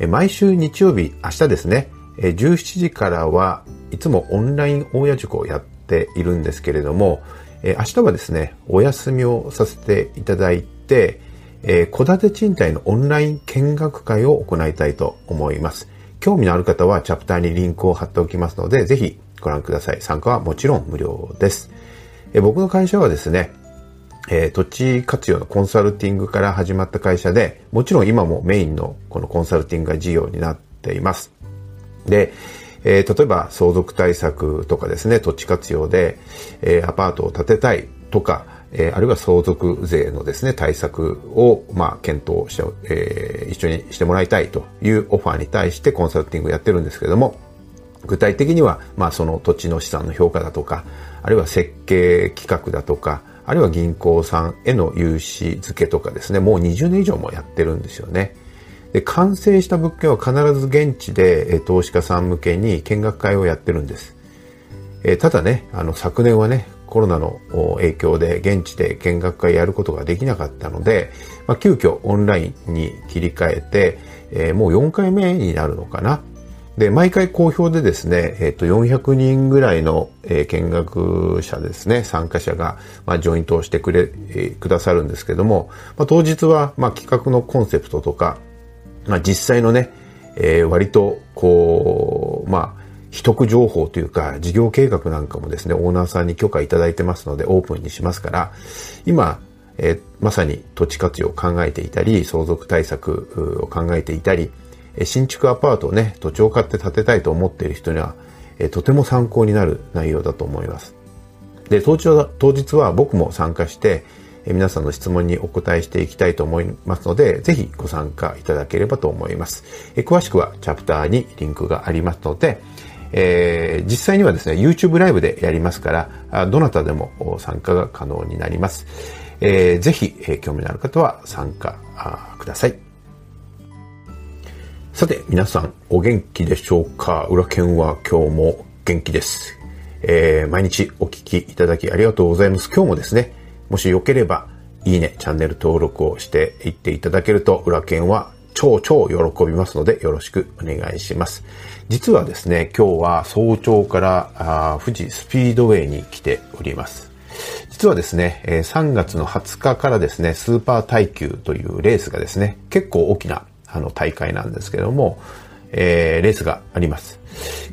毎週日曜日、明日ですね、17時からはいつもオンライン大家塾をやっているんですけれども、明日はですね、お休みをさせていただいて、戸建て賃貸のオンライン見学会を行いたいと思います。興味のある方はチャプターにリンクを貼っておきますので、ぜひご覧ください。参加はもちろん無料です。僕の会社はですね、えー、土地活用のコンサルティングから始まった会社で、もちろん今もメインのこのコンサルティングが事業になっています。で、えー、例えば相続対策とかですね、土地活用で、えー、アパートを建てたいとか、えー、あるいは相続税のですね、対策を、まあ、検討して、えー、一緒にしてもらいたいというオファーに対してコンサルティングをやってるんですけれども、具体的には、まあ、その土地の資産の評価だとか、あるいは設計企画だとか、あるいは銀行さんへの融資付けとかですね、もう20年以上もやってるんですよね。で、完成した物件は必ず現地で、投資家さん向けに見学会をやってるんです。えただね、あの、昨年はね、コロナの影響で現地で見学会やることができなかったので、まあ、急遽オンラインに切り替えて、えー、もう4回目になるのかな。で、毎回好評でですね、えっ、ー、と、400人ぐらいの、えー、見学者ですね、参加者が、まあ、ジョイントをしてくれ、えー、くださるんですけども、まあ、当日は、まあ、企画のコンセプトとか、まあ、実際のね、えー、割と、こう、まあ、秘匿情報というか、事業計画なんかもですね、オーナーさんに許可いただいてますので、オープンにしますから、今、えー、まさに土地活用を考えていたり、相続対策を考えていたり、新築アパートをね、土地を買って建てたいと思っている人には、えとても参考になる内容だと思います。で、当日は当日は僕も参加して、え皆さんの質問にお答えしていきたいと思いますので、ぜひご参加いただければと思います。え詳しくはチャプターにリンクがありますので、えー、実際にはですね、YouTube ライブでやりますから、どなたでも参加が可能になります。えー、ぜひ、えー、興味のある方は参加ください。皆さん、お元気でしょうか？裏剣は今日も元気です。えー、毎日お聞きいただきありがとうございます。今日もですね、もしよければ、いいね、チャンネル登録をしていっていただけると、裏剣は超超喜びますので、よろしくお願いします。実はですね、今日は早朝からあ富士スピードウェイに来ております。実はですね、3月の20日からですね、スーパー耐久というレースがですね、結構大きなあの大会なんですけども、えー、レースがあります。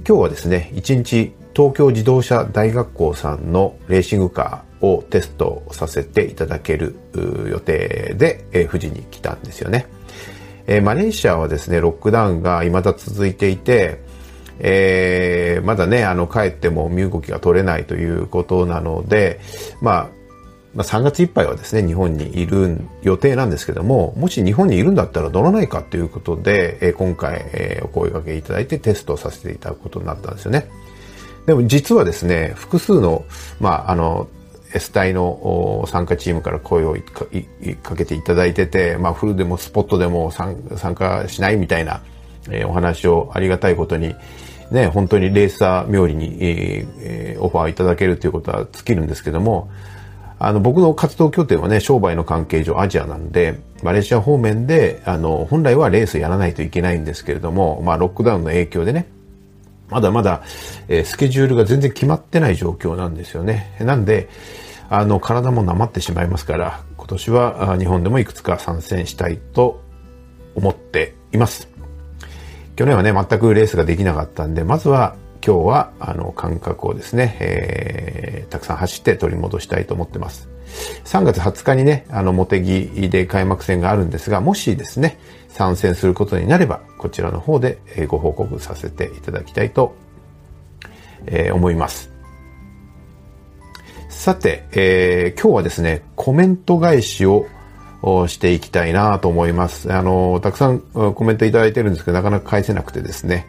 今日はですね、1日東京自動車大学校さんのレーシングカーをテストさせていただける予定で、えー、富士に来たんですよね。えー、マレーシアはですね、ロックダウンが未だ続いていて、えー、まだね、あの、帰っても身動きが取れないということなので、まあ、まあ、3月いっぱいはですね、日本にいる予定なんですけども、もし日本にいるんだったら乗らないかということで、え、今回、え、お声掛けいただいてテストさせていただくことになったんですよね。でも実はですね、複数の、まあ、あの、S 隊の参加チームから声をかけていただいてて、まあ、フルでもスポットでも参加しないみたいな、え、お話をありがたいことに、ね、本当にレーサー冥利に、えー、オファーいただけるということは尽きるんですけども、あの、僕の活動拠点はね、商売の関係上アジアなんで、マレーシア方面で、あの、本来はレースやらないといけないんですけれども、まあ、ロックダウンの影響でね、まだまだ、えー、スケジュールが全然決まってない状況なんですよね。なんで、あの、体もなまってしまいますから、今年は日本でもいくつか参戦したいと思っています。去年はね、全くレースができなかったんで、まずは今日はあの感覚をですね、えー、たくさん走って取り戻したいと思ってます。3月20日にね、あの、モテギで開幕戦があるんですが、もしですね、参戦することになれば、こちらの方でご報告させていただきたいと、えー、思います。さて、えー、今日はですね、コメント返しをしていきたいなと思います。あの、たくさんコメントいただいてるんですけど、なかなか返せなくてですね。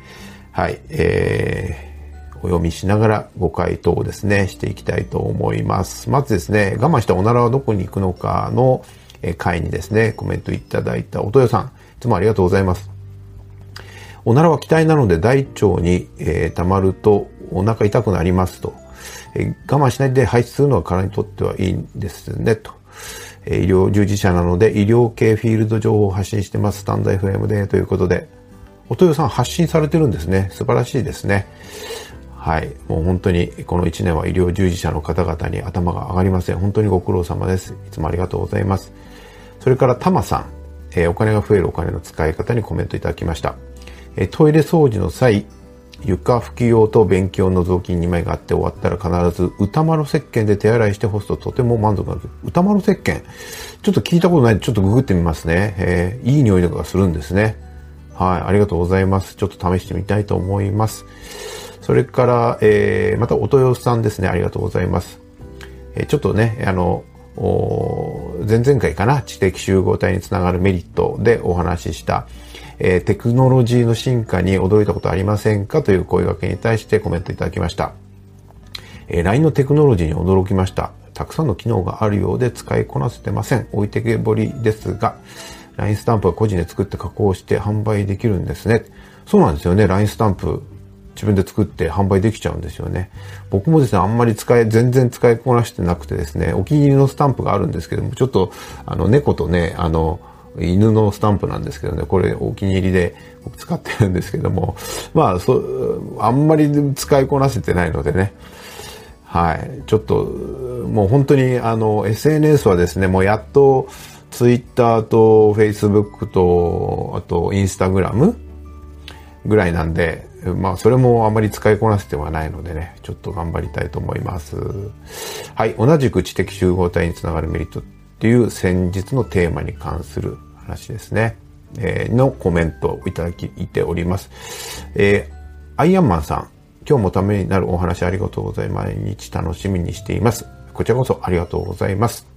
はい。えー、お読みしながらご回答をですね、していきたいと思います。まずですね、我慢したおならはどこに行くのかの回にですね、コメントいただいたおとよさん、いつもありがとうございます。おならは気体なので大腸に、えー、溜まるとお腹痛くなりますと。えー、我慢しないで排出するのは体にとってはいいんですね、と。医療従事者なので医療系フィールド情報を発信してます。スタンド FM でということで、おとよさん発信されてるんですね。素晴らしいですね。はい。もう本当にこの1年は医療従事者の方々に頭が上がりません。本当にご苦労様です。いつもありがとうございます。それからタマさん、えー、お金が増えるお金の使い方にコメントいただきました。えー、トイレ掃除の際、床拭き用と便器用の雑巾2枚があって終わったら必ず歌丸石鹸で手洗いして干すととても満足なる。歌丸石鹸ちょっと聞いたことないんでちょっとググってみますね。えー、いい匂いとかするんですね。はい、ありがとうございます。ちょっと試してみたいと思います。それから、えー、またおとよさんですね。ありがとうございます。えー、ちょっとね、あの、前々回かな、知的集合体につながるメリットでお話しした、えー、テクノロジーの進化に驚いたことありませんかという声掛けに対してコメントいただきました。えー、LINE のテクノロジーに驚きました。たくさんの機能があるようで使いこなせてません。置いてけぼりですが、LINE スタンプは個人で作って加工して販売できるんですね。そうなんですよね。LINE スタンプ自分で作って販売できちゃうんですよね。僕もですね、あんまり使い、全然使いこなしてなくてですね、お気に入りのスタンプがあるんですけども、ちょっと、あの、猫とね、あの、犬のスタンプなんですけどね、これお気に入りで僕使ってるんですけども、まあ、そ、あんまり使いこなせてないのでね、はい、ちょっと、もう本当にあの、SNS はですね、もうやっと、ツイッターとフェイスブックと、あとインスタグラムぐらいなんで、まあそれもあまり使いこなせてはないのでね、ちょっと頑張りたいと思います。はい、同じく知的集合体につながるメリットっていう先日のテーマに関する話ですね。えー、のコメントをいただきいております。えー、アイアンマンさん、今日もためになるお話ありがとうございます。毎日楽しみにしています。こちらこそありがとうございます。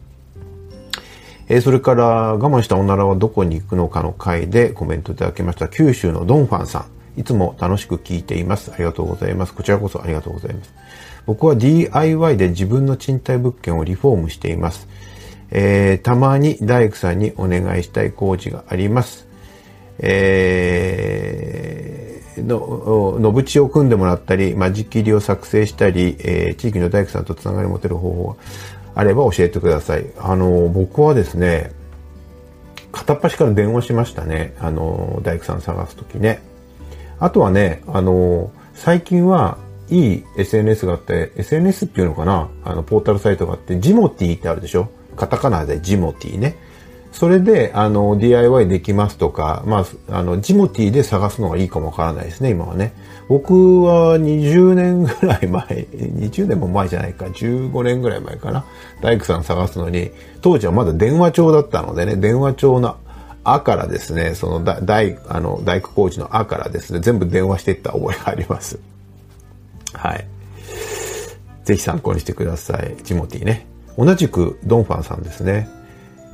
え、それから我慢したおならはどこに行くのかの回でコメントいただきました九州のドンファンさん。いつも楽しく聞いています。ありがとうございます。こちらこそありがとうございます。僕は DIY で自分の賃貸物件をリフォームしています。えー、たまに大工さんにお願いしたい工事があります。えー、の、のぶちを組んでもらったり、間仕切りを作成したり、えー、地域の大工さんとつながり持てる方法があれば教えてください。あの、僕はですね、片っ端から電話しましたね。あの、大工さん探すときね。あとはね、あの、最近はいい SNS があって、SNS っていうのかな？あの、ポータルサイトがあって、ジモティってあるでしょ？カタカナでジモティね。それで、あの、DIY できますとか、まあ、あの、ジモティで探すのがいいかもわからないですね、今はね。僕は20年ぐらい前、20年も前じゃないか、15年ぐらい前かな。大工さん探すのに、当時はまだ電話帳だったのでね、電話帳のあからですね、その大、あの、大工工事のあからですね、全部電話していった覚えがあります。はい。ぜひ参考にしてください。ジモティね。同じくドンファンさんですね。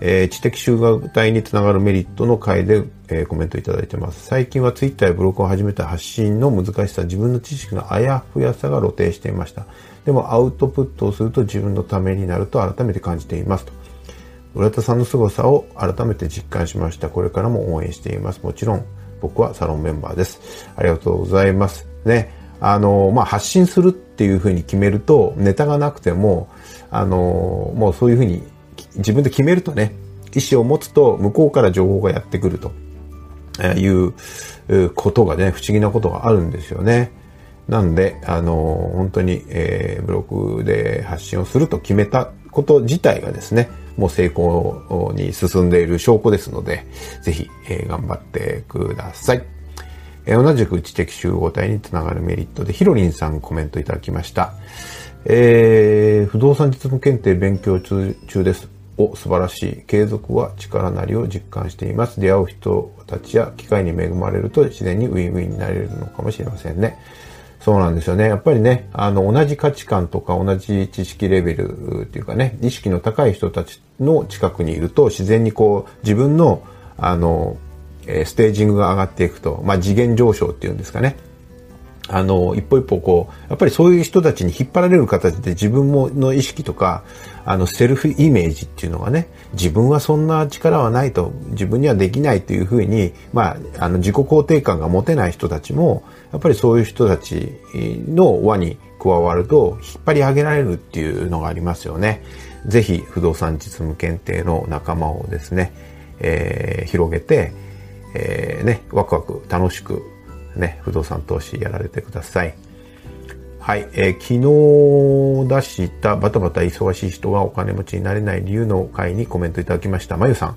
えー、知的集合体につながるメリットの回で、えー、コメントいただいてます。最近はツイッターやブログを始めた発信の難しさ、自分の知識のあやふやさが露呈していました。でもアウトプットをすると自分のためになると改めて感じていますと。浦田さんの凄さを改めて実感しました。これからも応援しています。もちろん僕はサロンメンバーです。ありがとうございます。ね。あの、まあ、発信するっていうふうに決めると、ネタがなくても、あの、もうそういうふうに自分で決めるとね、意思を持つと向こうから情報がやってくるということがね、不思議なことがあるんですよね。なんで、あの、本当に、えー、ブログで発信をすると決めたこと自体がですね、もう成功に進んでいる証拠ですので、ぜひ、えー、頑張ってください。えー、同じく知的集合体につながるメリットで、ヒロリンさんコメントいただきました。えー、不動産実務検定勉強中です。お、素晴らしい。継続は力なりを実感しています。出会う人たちや機会に恵まれると自然にウィンウィンになれるのかもしれませんね。そうなんですよね。やっぱりね、あの、同じ価値観とか同じ知識レベルっていうかね、意識の高い人たちの近くにいると、自然にこう、自分の、あの、ステージングが上がっていくと、まあ、次元上昇っていうんですかね。あの、一歩一歩こう、やっぱりそういう人たちに引っ張られる形で自分もの意識とか、あの、セルフイメージっていうのがね、自分はそんな力はないと、自分にはできないというふうに、まあ、あの、自己肯定感が持てない人たちも、やっぱりそういう人たちの輪に加わると、引っ張り上げられるっていうのがありますよね。ぜひ、不動産実務検定の仲間をですね、えー、広げて、えー、ね、ワクワク楽しくね、不動産投資やられてください。はい、えー、昨日出したバタバタ忙しい人がお金持ちになれない理由の回にコメントいただきました。まゆさん。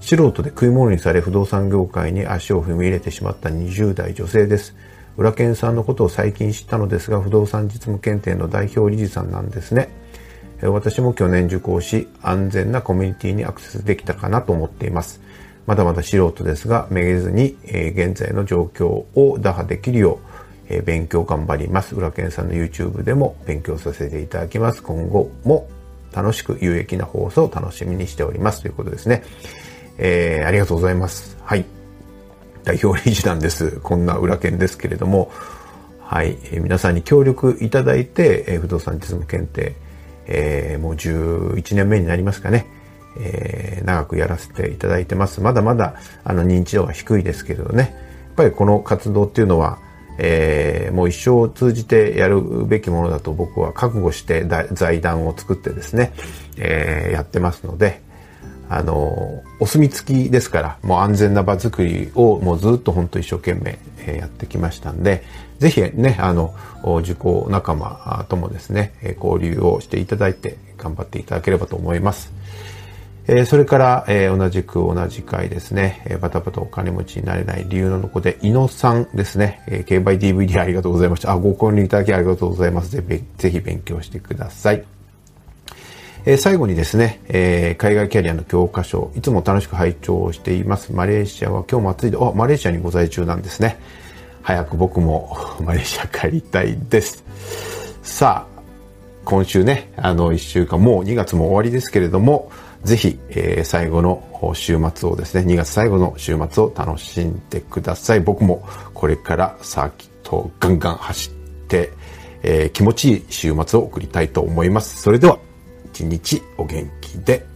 素人で食い物にされ不動産業界に足を踏み入れてしまった20代女性です。裏剣さんのことを最近知ったのですが、不動産実務検定の代表理事さんなんですね。私も去年受講し、安全なコミュニティにアクセスできたかなと思っています。まだまだ素人ですが、めげずに、え、現在の状況を打破できるよう、え、勉強頑張ります。浦健さんの YouTube でも勉強させていただきます。今後も楽しく有益な放送を楽しみにしております。ということですね。えー、ありがとうございます。はい。代表理事なんです。こんな裏剣ですけれども、はい。えー、皆さんに協力いただいて、えー、不動産実務検定、えー、もう11年目になりますかね。えー、長くやらせていただいてます。まだまだあの認知度は低いですけれどね。やっぱりこの活動っていうのは、えー、もう一生を通じてやるべきものだと僕は覚悟して財団を作ってですね、えー、やってますので、あの、お墨付きですから、もう安全な場作りをもうずっと本当一生懸命やってきましたんで、ぜひね、あの、受講仲間ともですね、交流をしていただいて頑張っていただければと思います。えー、それから、えー、同じく同じ回ですね、えー、バタバタお金持ちになれない理由のとこで、伊野さんですね、えー、競売 DVD ありがとうございました。あ、ご購入いただきありがとうございます。ぜひ、ぜひ勉強してください。えー、最後にですね、えー、海外キャリアの教科書、いつも楽しく拝聴しています。マレーシアは今日も暑いで、あ、マレーシアにご在中なんですね。早く僕も マレーシア帰りたいです。さあ、今週ね、あの、一週間、もう2月も終わりですけれども、ぜひ、えー、最後の週末をですね、2月最後の週末を楽しんでください。僕もこれからサーキットをガンガン走って、えー、気持ちいい週末を送りたいと思います。それでは、一日お元気で。